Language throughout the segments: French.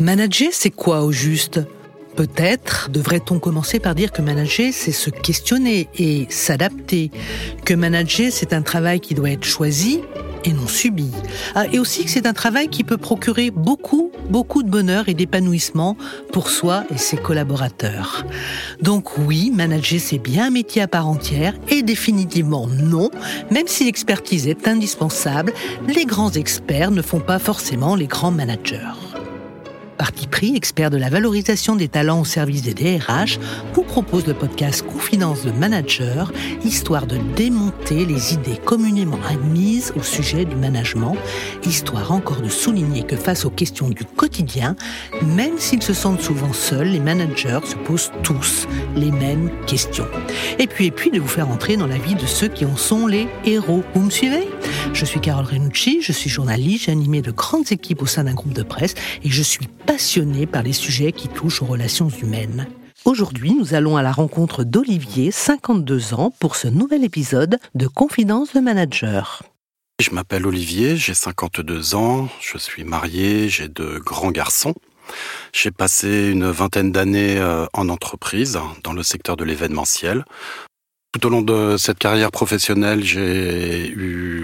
Manager, c'est quoi au juste? Peut-être devrait-on commencer par dire que manager, c'est se questionner et s'adapter. Que manager, c'est un travail qui doit être choisi et non subi. Ah, et aussi que c'est un travail qui peut procurer beaucoup, beaucoup de bonheur et d'épanouissement pour soi et ses collaborateurs. Donc oui, manager, c'est bien un métier à part entière et définitivement non, même si l'expertise est indispensable, les grands experts ne font pas forcément les grands managers. Parti pris, expert de la valorisation des talents au service des DRH, vous propose le podcast Confidence de Manager, histoire de démonter les idées communément admises au sujet du management, histoire encore de souligner que face aux questions du quotidien, même s'ils se sentent souvent seuls, les managers se posent tous les mêmes questions. Et puis, et puis de vous faire entrer dans la vie de ceux qui en sont les héros. Vous me suivez? Je suis Carole Renucci, je suis journaliste, j'ai animé de grandes équipes au sein d'un groupe de presse et je suis passionné par les sujets qui touchent aux relations humaines. Aujourd'hui, nous allons à la rencontre d'Olivier, 52 ans, pour ce nouvel épisode de Confidence de Manager. Je m'appelle Olivier, j'ai 52 ans, je suis marié, j'ai deux grands garçons. J'ai passé une vingtaine d'années euh, en entreprise, dans le secteur de l'événementiel, tout au long de cette carrière professionnelle, j'ai eu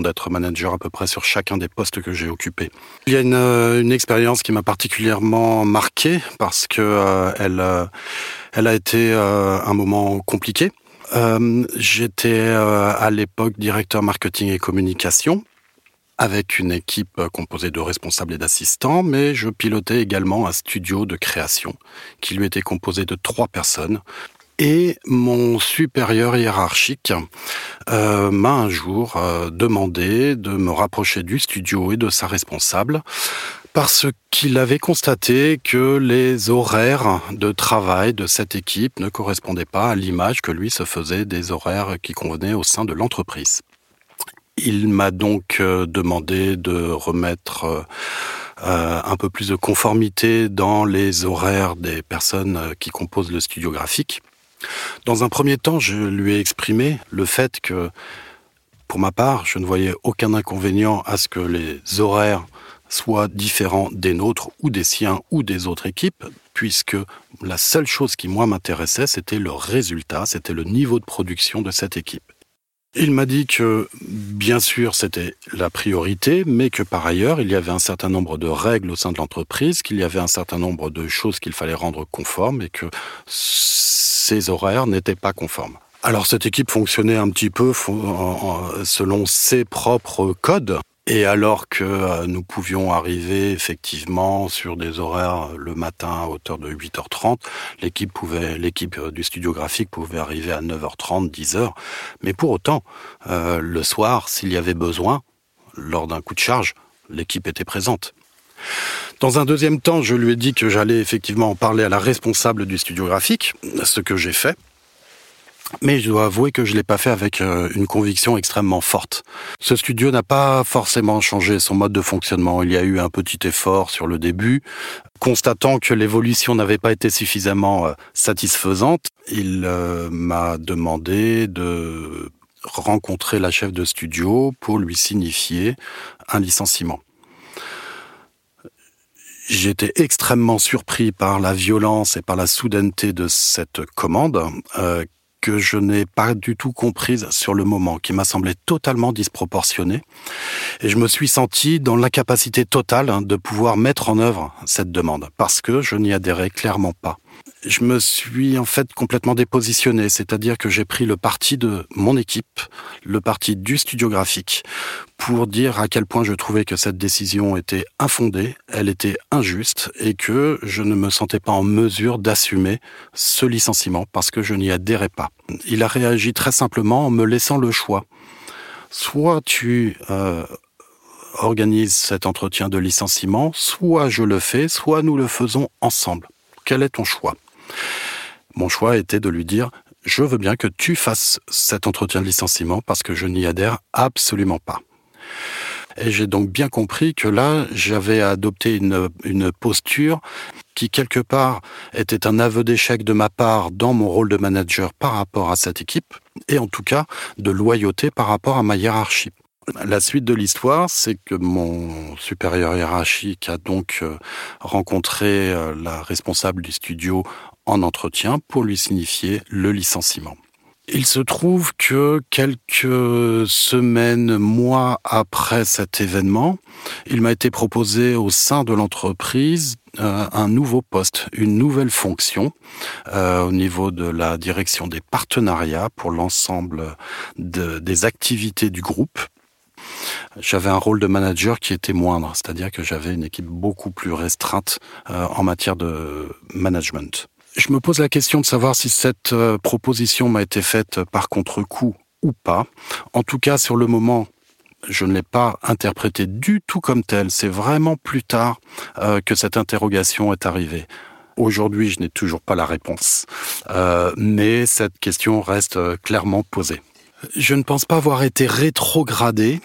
d'être manager à peu près sur chacun des postes que j'ai occupés. Il y a une, euh, expérience qui m'a particulièrement marqué parce que euh, elle, euh, elle a été un moment compliqué. J'étais à l'époque directeur marketing et communication avec une équipe composée de responsables et d'assistants, mais je pilotais également un studio de création qui lui était composé de trois personnes. Et mon supérieur hiérarchique euh, m'a un jour euh, demandé de me rapprocher du studio et de sa responsable parce qu'il avait constaté que les horaires de travail de cette équipe ne correspondaient pas à l'image que lui se faisait des horaires qui convenaient au sein de l'entreprise. Il m'a donc euh, demandé de remettre un peu plus de conformité dans les horaires des personnes qui composent le studio graphique. Dans un premier temps, je lui ai exprimé le fait que, pour ma part, je ne voyais aucun inconvénient à ce que les horaires soient différents des nôtres ou des siens ou des autres équipes, puisque la seule chose qui, moi, m'intéressait, c'était le résultat, c'était le niveau de production de cette équipe. Il m'a dit que, bien sûr, c'était la priorité, mais que par ailleurs, il y avait un certain nombre de règles au sein de l'entreprise, qu'il y avait un certain nombre de choses qu'il fallait rendre conformes et que ces horaires n'étaient pas conformes. Alors cette équipe fonctionnait un petit peu selon ses propres codes. Et alors que euh, nous pouvions arriver effectivement sur des horaires le matin à hauteur de 8h30, l'équipe pouvait, l'équipe du studio graphique pouvait arriver à 9h30, 10h. Mais pour autant, euh, le soir, s'il y avait besoin, lors d'un coup de charge, l'équipe était présente. Dans un deuxième temps, je lui ai dit que j'allais effectivement en parler à la responsable du studio graphique, ce que j'ai fait. Mais je dois avouer que je l'ai pas fait avec euh, une conviction extrêmement forte. Ce studio n'a pas forcément changé son mode de fonctionnement. Il y a eu un petit effort sur le début. Constatant que l'évolution n'avait pas été suffisamment euh, satisfaisante, il euh, m'a demandé de rencontrer la chef de studio pour lui signifier un licenciement. J'étais extrêmement surpris par la violence et par la soudaineté de cette commande euh, que je n'ai pas du tout comprise sur le moment, qui m'a semblé totalement disproportionnée. Et je me suis senti dans l'incapacité totale hein, de pouvoir mettre en œuvre cette demande, parce que je n'y adhérais clairement pas je me suis en fait complètement dépositionné, c'est-à-dire que j'ai pris le parti de mon équipe, le parti du studio graphique, pour dire à quel point je trouvais que cette décision était infondée, elle était injuste et que je ne me sentais pas en mesure d'assumer ce licenciement parce que je n'y adhérais pas. Il a réagi très simplement en me laissant le choix. Soit tu euh, organises cet entretien de licenciement, soit je le fais, soit nous le faisons ensemble. Quel est ton choix? Mon choix était de lui dire je veux bien que tu fasses cet entretien de licenciement parce que je n'y adhère absolument pas. Et j'ai donc bien compris que là, j'avais adopté une, une, posture qui, quelque part, était un aveu d'échec de ma part dans mon rôle de manager par rapport à cette équipe, et en tout cas de loyauté par rapport à ma hiérarchie. La suite de l'histoire, c'est que mon supérieur hiérarchique a donc euh, rencontré euh, la responsable du studio en entretien pour lui signifier le licenciement. Il se trouve que quelques semaines, mois après cet événement, il m'a été proposé au sein de l'entreprise euh, un nouveau poste, une nouvelle fonction au niveau de la direction des partenariats pour l'ensemble des activités du groupe. J'avais un rôle de manager qui était moindre, c'est-à-dire que j'avais une équipe beaucoup plus restreinte euh, en matière de management. Je me pose la question de savoir si cette euh, proposition m'a été faite par contre-coup ou pas. En tout cas, sur le moment, je ne l'ai pas interprété du tout comme tel. C'est vraiment plus tard euh, que cette interrogation est arrivée. Aujourd'hui, je n'ai toujours pas la réponse, mais cette question reste clairement posée. Je ne pense pas avoir été rétrogradé,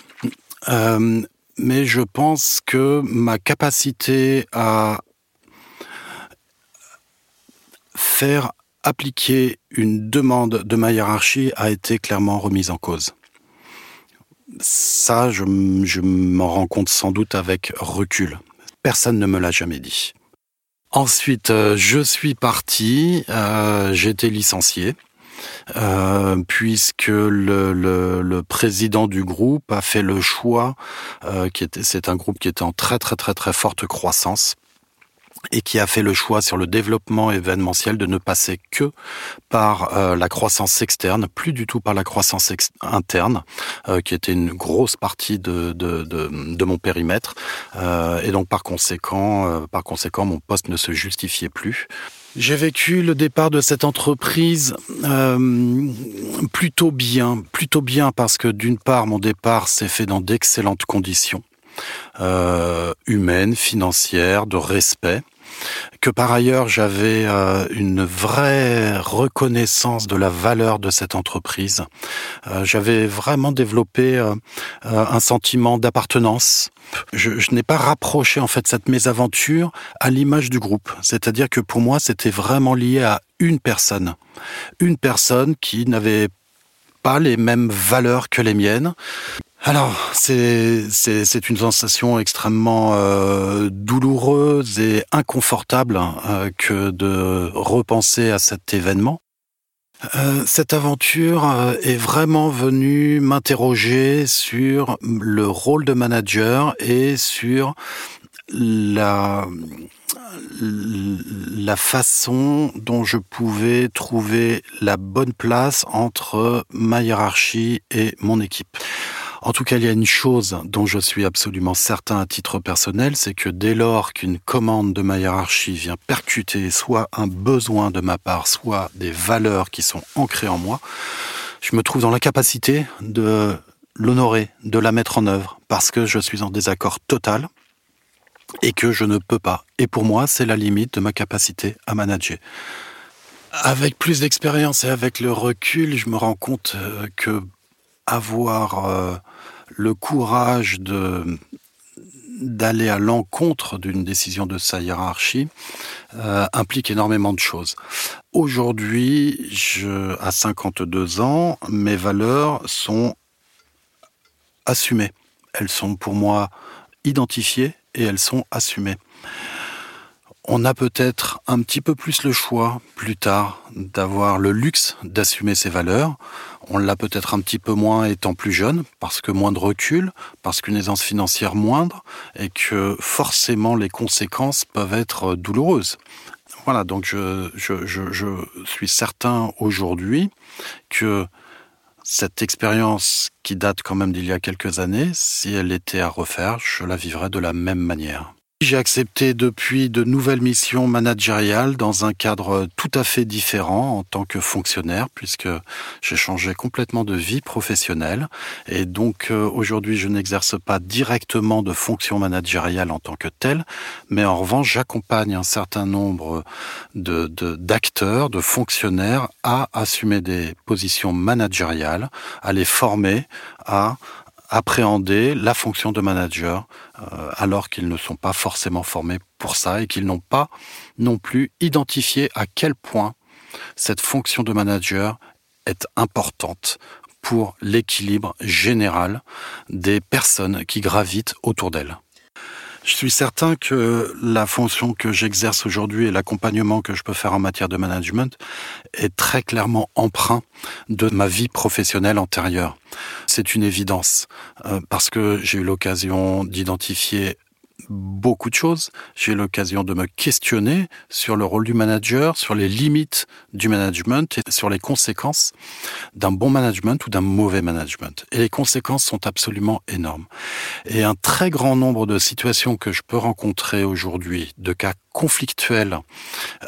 mais je pense que ma capacité à faire appliquer une demande de ma hiérarchie a été clairement remise en cause. Ça, je, m'en rends compte sans doute avec recul. Personne ne me l'a jamais dit. Ensuite, euh, je suis parti, euh, j'ai été licencié. Euh, puisque le, président du groupe a fait le choix, qui était, c'est un groupe qui était en très très très très forte croissance, et qui a fait le choix sur le développement événementiel de ne passer que par euh, la croissance externe, plus du tout par la croissance interne, euh, qui était une grosse partie de, de, de, mon périmètre. Euh, et donc par conséquent, par conséquent, mon poste ne se justifiait plus. J'ai vécu le départ de cette entreprise plutôt bien, plutôt bien parce que d'une part, mon départ s'est fait dans d'excellentes conditions. Euh, humaines, financières, de respect que par ailleurs j'avais euh, une vraie reconnaissance de la valeur de cette entreprise. Euh, j'avais vraiment développé euh, un sentiment d'appartenance. Je, je n'ai pas rapproché en fait cette mésaventure à l'image du groupe. C'est-à-dire que pour moi c'était vraiment lié à une personne, une personne qui n'avait pas les mêmes valeurs que les miennes, alors, c'est une sensation extrêmement euh, douloureuse et inconfortable euh, que de repenser à cet événement. Euh, cette aventure est vraiment venue m'interroger sur le rôle de manager et sur la façon dont je pouvais trouver la bonne place entre ma hiérarchie et mon équipe. En tout cas, il y a une chose dont je suis absolument certain à titre personnel, c'est que dès lors qu'une commande de ma hiérarchie vient percuter soit un besoin de ma part, soit des valeurs qui sont ancrées en moi, je me trouve dans l'incapacité de l'honorer, de la mettre en œuvre, parce que je suis en désaccord total et que je ne peux pas. Et pour moi, c'est la limite de ma capacité à manager. Avec plus d'expérience et avec le recul, je me rends compte euh, que avoir euh, le courage d'aller à l'encontre d'une décision de sa hiérarchie euh, implique énormément de choses. Aujourd'hui, à 52 ans, mes valeurs sont assumées. Elles sont pour moi identifiées et elles sont assumées. On a peut-être un petit peu plus le choix plus tard d'avoir le luxe d'assumer ses valeurs. On l'a peut-être un petit peu moins étant plus jeune, parce que moins de recul, parce qu'une aisance financière moindre, et que forcément les conséquences peuvent être douloureuses. Voilà, donc je, je, je, je suis certain aujourd'hui que cette expérience qui date quand même d'il y a quelques années, si elle était à refaire, je la vivrais de la même manière. J'ai accepté depuis de nouvelles missions managériales dans un cadre tout à fait différent en tant que fonctionnaire puisque j'ai changé complètement de vie professionnelle. Et donc euh, aujourd'hui je n'exerce pas directement de fonction managériale en tant que telle, mais en revanche j'accompagne un certain nombre d'acteurs, de fonctionnaires à assumer des positions managériales, à les former à appréhender la fonction de manager euh, alors qu'ils ne sont pas forcément formés pour ça et qu'ils n'ont pas non plus identifié à quel point cette fonction de manager est importante pour l'équilibre général des personnes qui gravitent autour d'elle. Je suis certain que la fonction que j'exerce aujourd'hui et l'accompagnement que je peux faire en matière de management est très clairement emprunt de ma vie professionnelle antérieure. C'est une évidence euh, parce que j'ai eu l'occasion d'identifier beaucoup de choses. J'ai l'occasion de me questionner sur le rôle du manager, sur les limites du management et sur les conséquences d'un bon management ou d'un mauvais management. Et les conséquences sont absolument énormes. Et un très grand nombre de situations que je peux rencontrer aujourd'hui, de cas conflictuels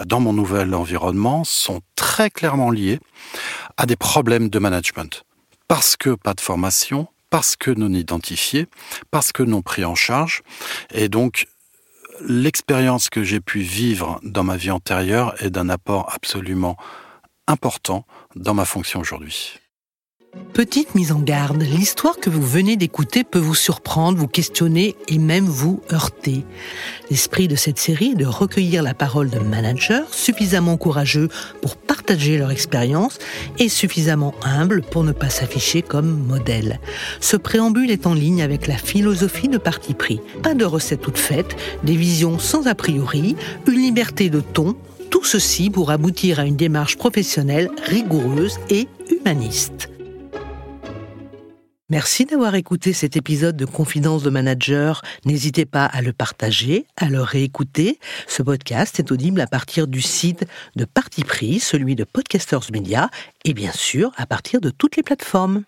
dans mon nouvel environnement, sont très clairement liés à des problèmes de management. Parce que pas de formation, parce que non identifiés, parce que non pris en charge. Et donc, l'expérience que j'ai pu vivre dans ma vie antérieure est d'un apport absolument important dans ma fonction aujourd'hui. Petite mise en garde, l'histoire que vous venez d'écouter peut vous surprendre, vous questionner et même vous heurter. L'esprit de cette série est de recueillir la parole de managers suffisamment courageux pour partager leur expérience et suffisamment humbles pour ne pas s'afficher comme modèle. Ce préambule est en ligne avec la philosophie de parti pris. Pas de recettes toutes faites, des visions sans a priori, une liberté de ton, tout ceci pour aboutir à une démarche professionnelle rigoureuse et humaniste. Merci d'avoir écouté cet épisode de Confidence de Manager. N'hésitez pas à le partager, à le réécouter. Ce podcast est audible à partir du site de Parti Pris, celui de Podcasters Media, et bien sûr à partir de toutes les plateformes.